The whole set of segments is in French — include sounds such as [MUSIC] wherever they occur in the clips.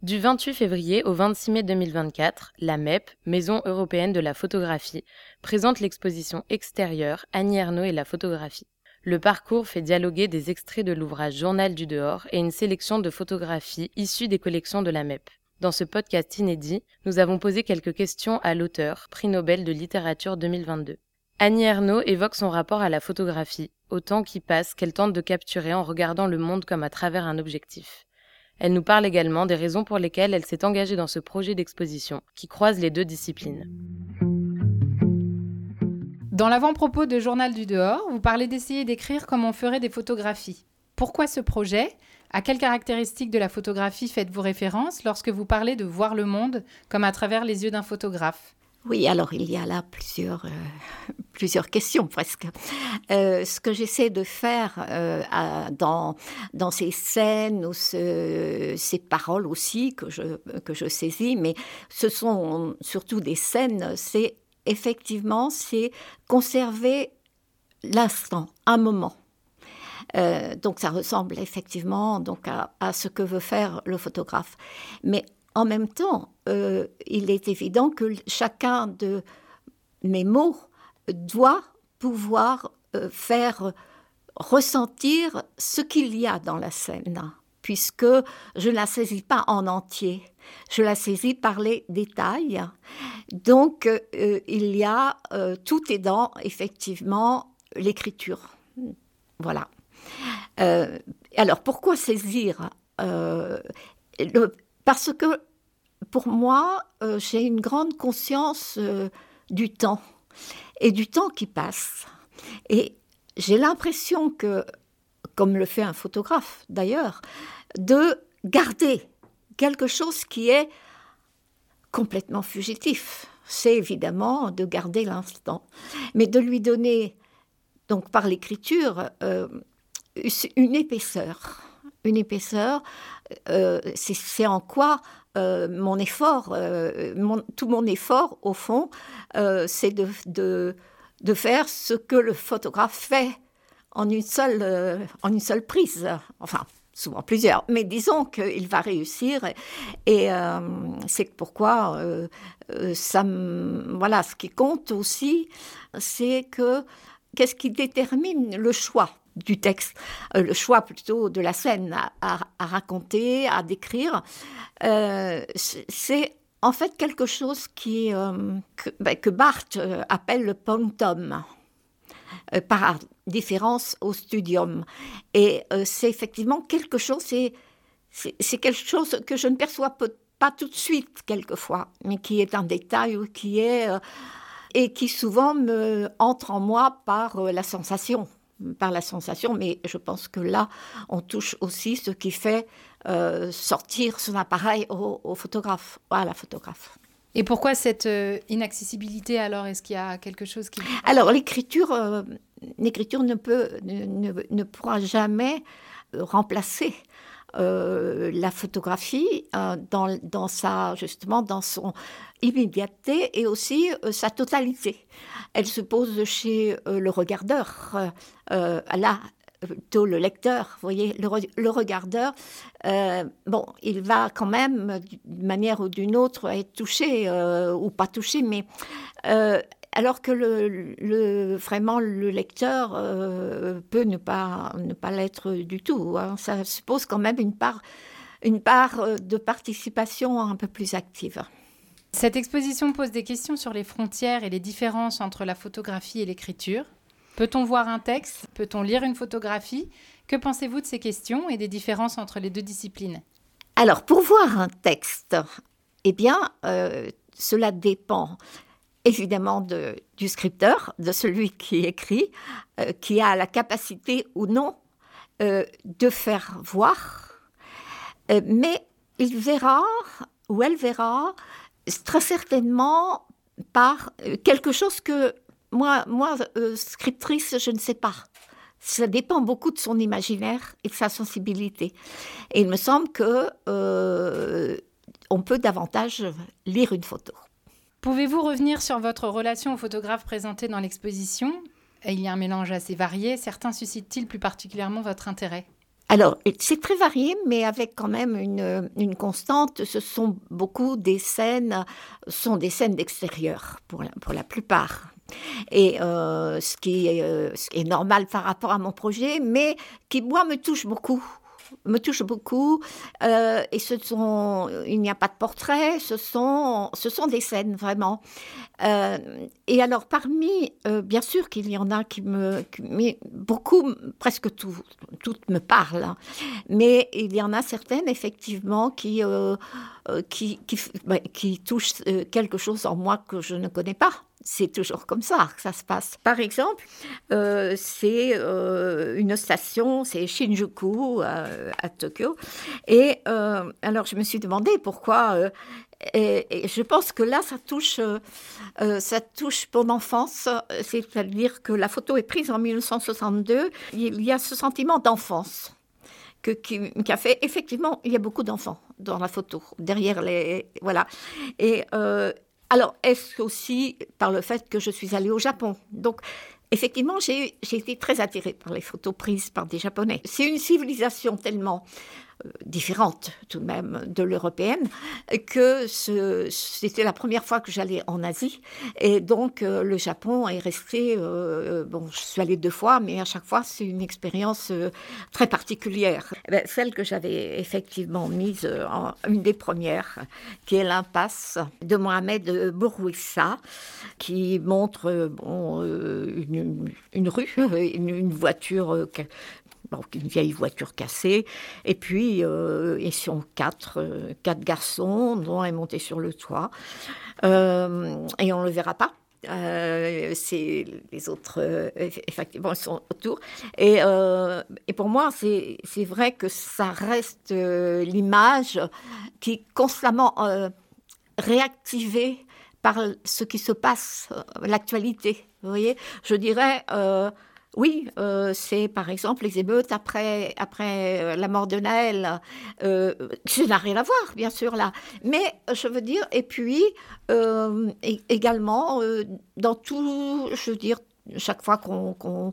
Du 28 février au 26 mai 2024, la MEP, Maison européenne de la photographie, présente l'exposition extérieure Annie Ernaux et la photographie. Le parcours fait dialoguer des extraits de l'ouvrage Journal du dehors et une sélection de photographies issues des collections de la MEP. Dans ce podcast inédit, nous avons posé quelques questions à l'auteur, prix Nobel de littérature 2022. Annie Ernaux évoque son rapport à la photographie, au temps qui passe qu'elle tente de capturer en regardant le monde comme à travers un objectif. Elle nous parle également des raisons pour lesquelles elle s'est engagée dans ce projet d'exposition qui croise les deux disciplines. Dans l'avant-propos de Journal du dehors, vous parlez d'essayer d'écrire comme on ferait des photographies. Pourquoi ce projet? À quelles caractéristiques de la photographie faites-vous référence lorsque vous parlez de voir le monde comme à travers les yeux d'un photographe? Oui, alors il y a là plusieurs, euh, [LAUGHS] questions presque. Euh, ce que j'essaie de faire euh, dans, ces scènes ou ce, ces paroles aussi que je, que je saisis, mais ce sont surtout des scènes, c'est effectivement, c'est conserver l'instant, un moment. donc ça ressemble effectivement donc à, à, ce que veut faire le photographe. Mais en même temps, euh, il est évident que chacun de mes mots doit pouvoir euh, faire ressentir ce qu'il y a dans la scène, puisque je ne la saisis pas en entier, je la saisis par les détails. Donc, euh, il y a, tout est dans, effectivement, l'écriture. Voilà. alors, pourquoi saisir Parce que pour moi, euh, j'ai une grande conscience euh, du temps et du temps qui passe. Et j'ai l'impression que, comme le fait un photographe d'ailleurs, de garder quelque chose qui est complètement fugitif. C'est évidemment de garder l'instant, mais de lui donner, donc par l'écriture, euh, une épaisseur. Une épaisseur, c'est en quoi euh, mon effort, euh, tout mon effort, au fond, euh, c'est de, de, faire ce que le photographe fait en une seule, en une seule prise. Enfin, souvent plusieurs, mais disons qu'il va réussir. Et c'est pourquoi ça, voilà, ce qui compte aussi, c'est que qu'est-ce qui détermine le choix? Du texte, euh, le choix plutôt de la scène à, raconter, à décrire, euh, c'est en fait quelque chose qui, euh, ben, que, Barthes appelle le pontum, par différence au studium. Et c'est effectivement quelque chose, c'est, c'est quelque chose que je ne perçois pas tout de suite quelquefois, mais qui est un détail ou qui est et qui souvent me entre en moi par la sensation par la sensation, mais je pense que là, on touche aussi ce qui fait euh, sortir son appareil au, photographe, à la photographe. Et pourquoi cette euh, inaccessibilité alors? Est-ce qu'il y a quelque chose qui... [LAUGHS] Alors l'écriture, euh, l'écriture ne, peut, ne, ne, pourra jamais remplacer la photographie dans, dans, sa justement dans son immédiateté et aussi sa totalité. Elle se pose chez le regardeur. Euh, là, plutôt le lecteur, vous voyez, le, regardeur, euh, bon, il va quand même, d'une manière ou d'une autre, être touché euh, ou pas touché, mais alors que le, vraiment le lecteur peut ne pas, ne pas l'être du tout. Hein. Ça suppose quand même part, une part de participation un peu plus active. Cette exposition pose des questions sur les frontières et les différences entre la photographie et l'écriture. Peut-on voir un texte? Peut-on lire une photographie? Que pensez-vous de ces questions et des différences entre les deux disciplines? Alors, pour voir un texte, eh bien, euh, cela dépend évidemment du scripteur, de celui qui écrit, euh, qui a la capacité ou non euh, de faire voir, mais il verra ou elle verra très certainement par quelque chose que moi, moi euh, scriptrice, je ne sais pas. Ça dépend beaucoup de son imaginaire et de sa sensibilité. Et il me semble que euh, on peut davantage lire une photo. Pouvez-vous revenir sur votre relation aux photographes présentés dans l'exposition? Il y a un mélange assez varié. Certains suscitent-ils plus particulièrement votre intérêt? Alors, c'est très varié, mais avec quand même une, une, constante. Ce sont beaucoup des scènes, sont des scènes d'extérieur pour la, pour la plupart. Et euh, ce, qui est, euh, ce qui est normal par rapport à mon projet, mais qui moi me touche beaucoup me touche beaucoup. Euh, et ce sont, il n'y a pas de portrait, ce sont, ce sont des scènes vraiment. Euh, et alors parmi, euh, bien sûr qu'il y en a qui me, mais beaucoup, presque tout, toutes me parlent, hein. mais il y en a certaines effectivement qui, qui, qui, qui touchent quelque chose en moi que je ne connais pas c'est toujours comme ça que ça se passe. Par exemple, euh, c'est euh, une station, c'est Shinjuku à Tokyo. Et euh, alors, je me suis demandé pourquoi. Et, je pense que là, ça touche, ça touche mon enfance. C'est-à-dire que la photo est prise en 1962. Il y a ce sentiment d'enfance. Qui, a fait effectivement, il y a beaucoup d'enfants dans la photo, derrière les voilà. Et alors, est-ce aussi par le fait que je suis allée au Japon? Donc, effectivement, j'ai été très attirée par les photos prises par des Japonais. C'est une civilisation tellement différente tout de même de l'européenne, que c'était la première fois que j'allais en Asie. Et donc, euh, le Japon est resté, euh, bon, je suis allée deux fois, mais à chaque fois, c'est une expérience très particulière. Eh ben, celle que j'avais effectivement mise, en, une des premières, qui est l'impasse de Mohamed Bourouissa, qui montre bon, une, rue, [LAUGHS] une voiture une vieille voiture cassée. Et puis, euh, ils sont quatre, euh, quatre garçons, dont un est monté sur le toit. Euh, et on ne le verra pas. c'est les autres, effectivement, ils sont autour. Et, et pour moi, c'est vrai que ça reste l'image qui est constamment réactivée par ce qui se passe, l'actualité. Vous voyez, je dirais oui, euh, c'est par exemple les émeutes après, après euh, la mort de Naël. Euh, ça n'a rien à voir, bien sûr, là. Mais je veux dire, et puis également, dans tout, je veux dire, chaque fois qu'on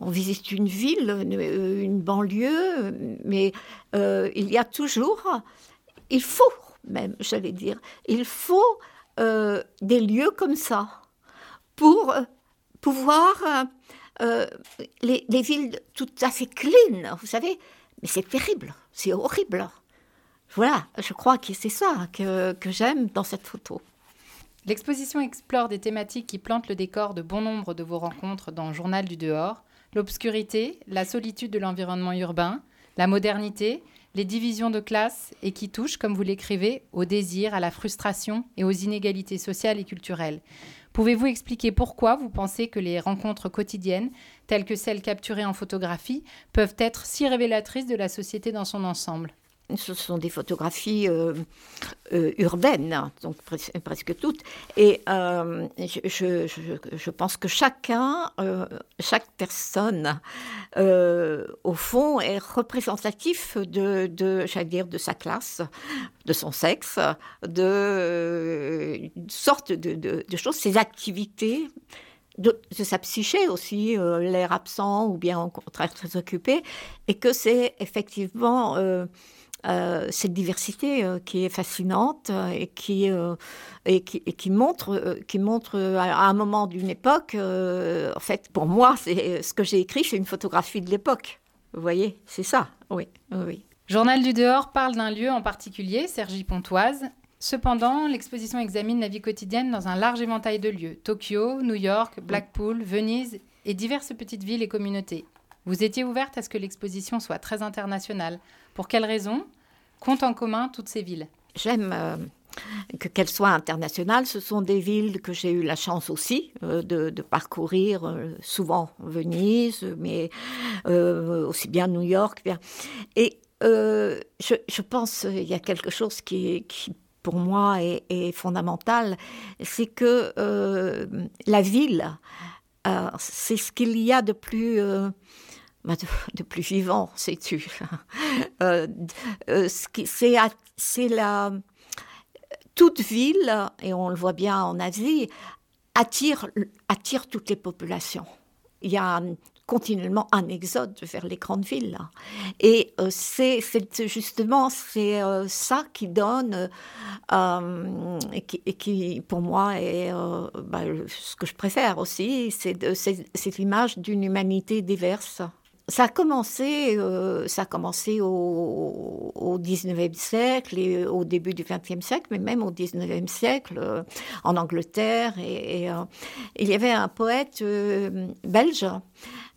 visite une ville, une, banlieue, mais il y a toujours, il faut même, j'allais dire, il faut des lieux comme ça pour pouvoir euh, les, villes tout à fait clean, vous savez. Mais c'est terrible, c'est horrible. Voilà, je crois que c'est ça que, que j'aime dans cette photo. L'exposition explore des thématiques qui plantent le décor de bon nombre de vos rencontres dans Journal du dehors, l'obscurité, la solitude de l'environnement urbain, la modernité, les divisions de classe et qui touchent, comme vous l'écrivez, au désir, à la frustration et aux inégalités sociales et culturelles. Pouvez-vous expliquer pourquoi vous pensez que les rencontres quotidiennes, telles que celles capturées en photographie, peuvent être si révélatrices de la société dans son ensemble? Ce sont des photographies euh, euh, urbaines, donc presque toutes. Et euh, je, pense que chacun, chaque personne, au fond, est représentatif de, de dire, de sa classe, de son sexe, de sorte de, de, choses, ses activités. De, sa psyché aussi, l'air absent ou bien au contraire très occupé, et que c'est effectivement cette diversité euh, qui est fascinante euh, et qui, et qui, qui, montre, qui montre à un moment d'une époque, en fait, pour moi, c'est ce que j'ai écrit, c'est une photographie de l'époque. Vous voyez, c'est ça, oui, oui. Journal du dehors parle d'un lieu en particulier, Sergi Pontoise. Cependant, l'exposition examine la vie quotidienne dans un large éventail de lieux Tokyo, New York, Blackpool, Venise et diverses petites villes et communautés. Vous étiez ouverte à ce que l'exposition soit très internationale. Pour quelles raisons Compte en commun toutes ces villes? J'aime euh, que qu'elles soient internationales. Ce sont des villes que j'ai eu la chance aussi euh, de, parcourir, euh, souvent Venise, mais aussi bien New York. Et je, pense qu'il y a quelque chose qui, pour moi est fondamental, c'est que la ville, c'est ce qu'il y a de plus bah, de, plus vivant, sais-tu. [LAUGHS] euh, euh c'est la toute ville, et on le voit bien en Asie, attire, attire toutes les populations. Il y a continuellement un exode vers les grandes villes. Et euh, c'est justement c'est ça qui donne, et, qui, qui, pour moi est bah, ce que je préfère aussi, c'est l'image d'une humanité diverse. Ça a commencé, ça a commencé au, au 19e siècle et au début du 20e siècle, mais même au 19e siècle en Angleterre. Et, et il y avait un poète belge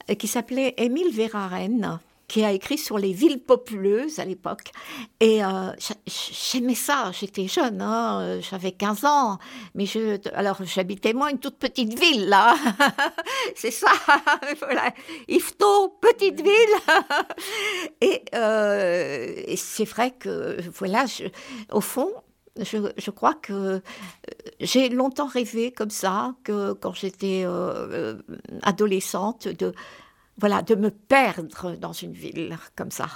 euh, qui s'appelait Émile Verhaeren qui a écrit sur les villes populeuses à l'époque. Et euh, j'aimais ça, j'étais jeune, hein, j'avais 15 ans, mais je, alors j'habitais moi une toute petite ville, là. [LAUGHS] C'est ça, [LAUGHS] voilà. Ifto, petite ville. [LAUGHS] et, euh, et c'est vrai que, voilà, je, au fond, je, je, crois que euh, j'ai longtemps rêvé comme ça, que quand j'étais euh, adolescente, de, voilà, de me perdre dans une ville comme ça.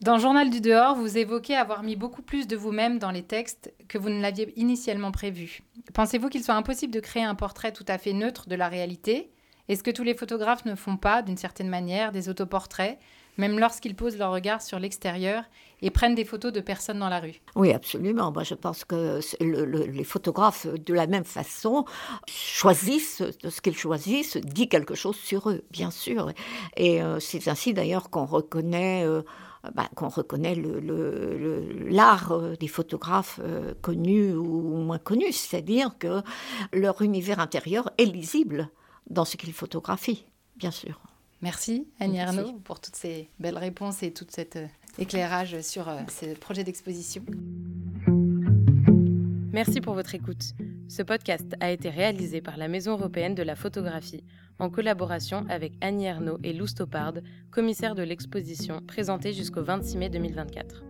Dans Journal du dehors, vous évoquez avoir mis beaucoup plus de vous-même dans les textes que vous ne l'aviez initialement prévu. Pensez-vous qu'il soit impossible de créer un portrait tout à fait neutre de la réalité? Est-ce que tous les photographes ne font pas, d'une certaine manière, des autoportraits? Même lorsqu'ils posent leur regard sur l'extérieur et prennent des photos de personnes dans la rue. Oui, absolument. Moi, je pense que les photographes, de la même façon, choisissent ce qu'ils choisissent, dit quelque chose sur eux, bien sûr. Et euh, c'est ainsi d'ailleurs qu'on reconnaît. Euh, bah, qu'on reconnaît l'art euh, des photographes connus ou moins connus, c'est-à-dire que leur univers intérieur est lisible dans ce qu'ils photographient, bien sûr. Merci Annie Arnaud pour toutes ces belles réponses et tout cet euh, éclairage sur euh, ce projet d'exposition. Merci pour votre écoute. Ce podcast a été réalisé par la Maison européenne de la photographie en collaboration avec Annie Arnaud et Lou Stoppard, commissaires de l'exposition présentée jusqu'au 26 mai 2024.